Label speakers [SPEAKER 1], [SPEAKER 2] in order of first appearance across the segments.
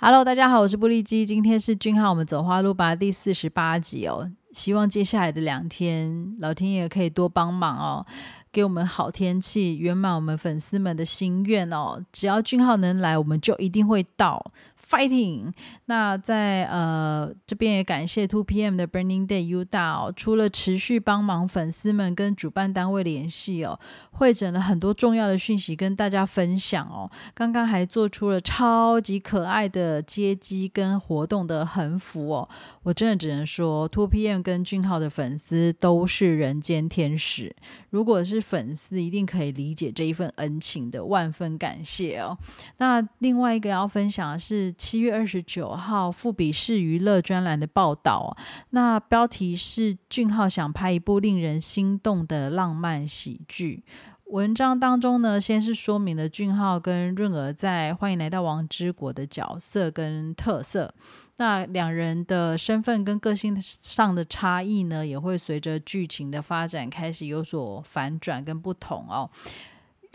[SPEAKER 1] Hello，大家好，我是布利基，今天是俊浩，我们走花路吧第四十八集哦。希望接下来的两天，老天爷可以多帮忙哦，给我们好天气，圆满我们粉丝们的心愿哦。只要俊浩能来，我们就一定会到。Fighting！那在呃这边也感谢 Two PM 的 Burning Day U 大哦，除了持续帮忙粉丝们跟主办单位联系哦，会诊了很多重要的讯息跟大家分享哦。刚刚还做出了超级可爱的接机跟活动的横幅哦，我真的只能说 Two PM 跟俊浩的粉丝都是人间天使。如果是粉丝，一定可以理解这一份恩情的万分感谢哦。那另外一个要分享的是。七月二十九号，富比士娱乐专栏的报道，那标题是俊浩想拍一部令人心动的浪漫喜剧。文章当中呢，先是说明了俊浩跟润儿在《欢迎来到王之国》的角色跟特色，那两人的身份跟个性上的差异呢，也会随着剧情的发展开始有所反转跟不同哦。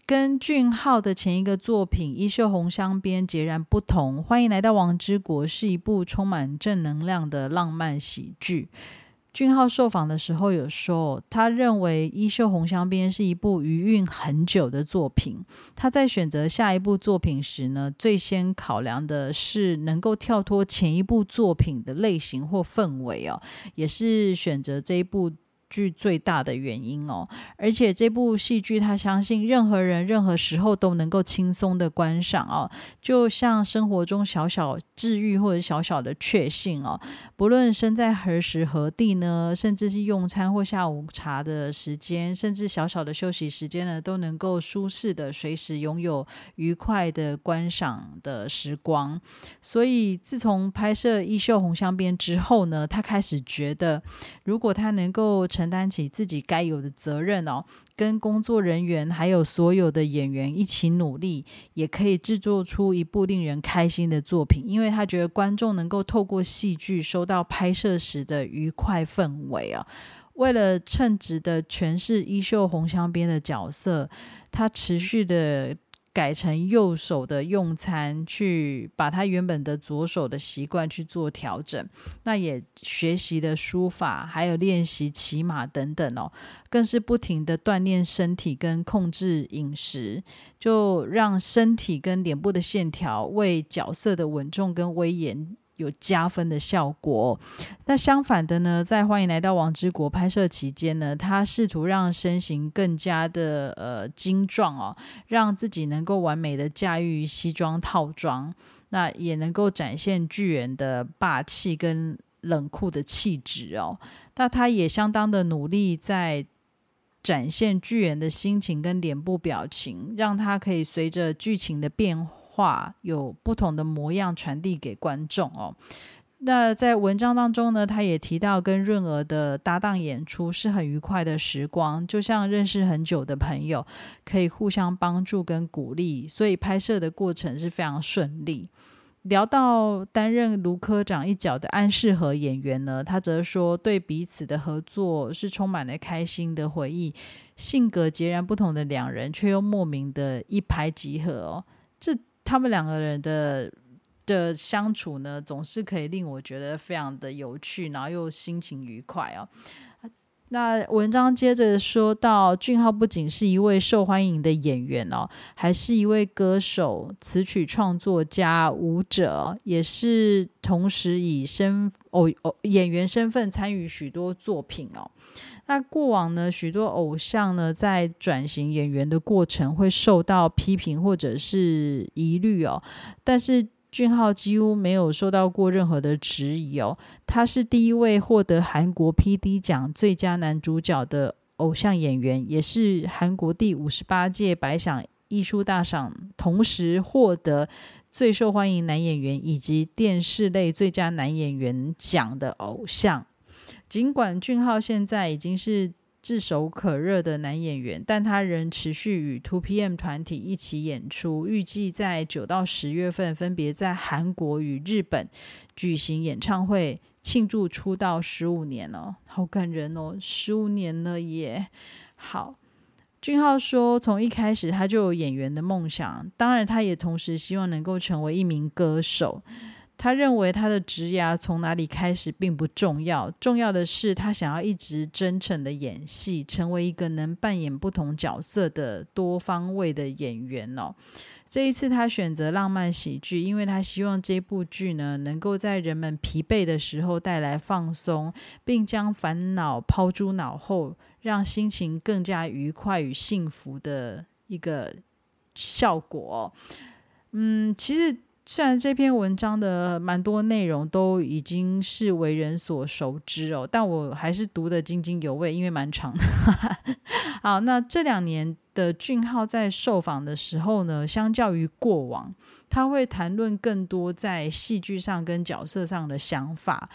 [SPEAKER 1] 跟俊浩的前一个作品《衣袖红香边》截然不同。欢迎来到王之国是一部充满正能量的浪漫喜剧。俊浩受访的时候有说，他认为《衣袖红香边》是一部余韵很久的作品。他在选择下一部作品时呢，最先考量的是能够跳脱前一部作品的类型或氛围哦，也是选择这一部。剧最大的原因哦，而且这部戏剧他相信任何人任何时候都能够轻松的观赏哦，就像生活中小小治愈或者小小的确幸哦，不论身在何时何地呢，甚至是用餐或下午茶的时间，甚至小小的休息时间呢，都能够舒适的随时拥有愉快的观赏的时光。所以自从拍摄《衣袖红香边》之后呢，他开始觉得，如果他能够成承担起自己该有的责任哦，跟工作人员还有所有的演员一起努力，也可以制作出一部令人开心的作品。因为他觉得观众能够透过戏剧收到拍摄时的愉快氛围啊。为了称职的诠释衣袖红香边的角色，他持续的。改成右手的用餐，去把他原本的左手的习惯去做调整。那也学习的书法，还有练习骑马等等哦，更是不停的锻炼身体跟控制饮食，就让身体跟脸部的线条为角色的稳重跟威严。有加分的效果。那相反的呢，在《欢迎来到王之国》拍摄期间呢，他试图让身形更加的呃精壮哦，让自己能够完美的驾驭西装套装，那也能够展现巨人的霸气跟冷酷的气质哦。那他也相当的努力在展现巨人的心情跟脸部表情，让他可以随着剧情的变化。话有不同的模样传递给观众哦。那在文章当中呢，他也提到跟润儿的搭档演出是很愉快的时光，就像认识很久的朋友，可以互相帮助跟鼓励，所以拍摄的过程是非常顺利。聊到担任卢科长一角的安世和演员呢，他则说对彼此的合作是充满了开心的回忆。性格截然不同的两人，却又莫名的一拍即合哦。这他们两个人的的相处呢，总是可以令我觉得非常的有趣，然后又心情愉快哦。那文章接着说到，俊浩不仅是一位受欢迎的演员哦，还是一位歌手、词曲创作家、舞者，也是同时以身偶偶演员身份参与许多作品哦。那过往呢，许多偶像呢，在转型演员的过程会受到批评或者是疑虑哦，但是俊浩几乎没有受到过任何的质疑哦。他是第一位获得韩国 P D 奖最佳男主角的偶像演员，也是韩国第五十八届百想艺术大赏同时获得最受欢迎男演员以及电视类最佳男演员奖的偶像。尽管俊浩现在已经是炙手可热的男演员，但他仍持续与 Two PM 团体一起演出，预计在九到十月份分别在韩国与日本举行演唱会，庆祝出道十五年哦，好感人哦，十五年了耶！好，俊浩说，从一开始他就有演员的梦想，当然他也同时希望能够成为一名歌手。他认为他的职涯从哪里开始并不重要，重要的是他想要一直真诚的演戏，成为一个能扮演不同角色的多方位的演员哦。这一次他选择浪漫喜剧，因为他希望这部剧呢能够在人们疲惫的时候带来放松，并将烦恼抛诸脑后，让心情更加愉快与幸福的一个效果。嗯，其实。虽然这篇文章的蛮多内容都已经是为人所熟知哦，但我还是读得津津有味，因为蛮长的。好，那这两年的俊浩在受访的时候呢，相较于过往，他会谈论更多在戏剧上跟角色上的想法。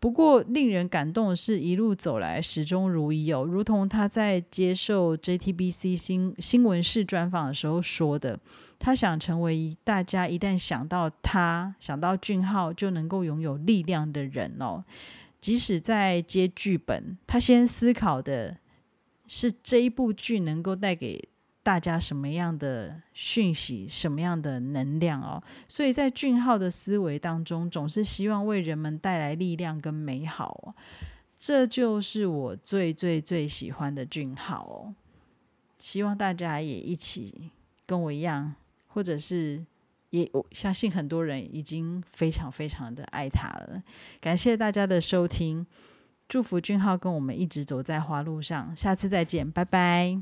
[SPEAKER 1] 不过，令人感动的是，一路走来始终如一哦，如同他在接受 JTBC 新新闻室专访的时候说的，他想成为大家一旦想到他、想到俊浩就能够拥有力量的人哦。即使在接剧本，他先思考的是这一部剧能够带给。大家什么样的讯息，什么样的能量哦？所以在俊浩的思维当中，总是希望为人们带来力量跟美好哦。这就是我最最最喜欢的俊浩哦。希望大家也一起跟我一样，或者是也我相信很多人已经非常非常的爱他了。感谢大家的收听，祝福俊浩跟我们一直走在花路上。下次再见，拜拜。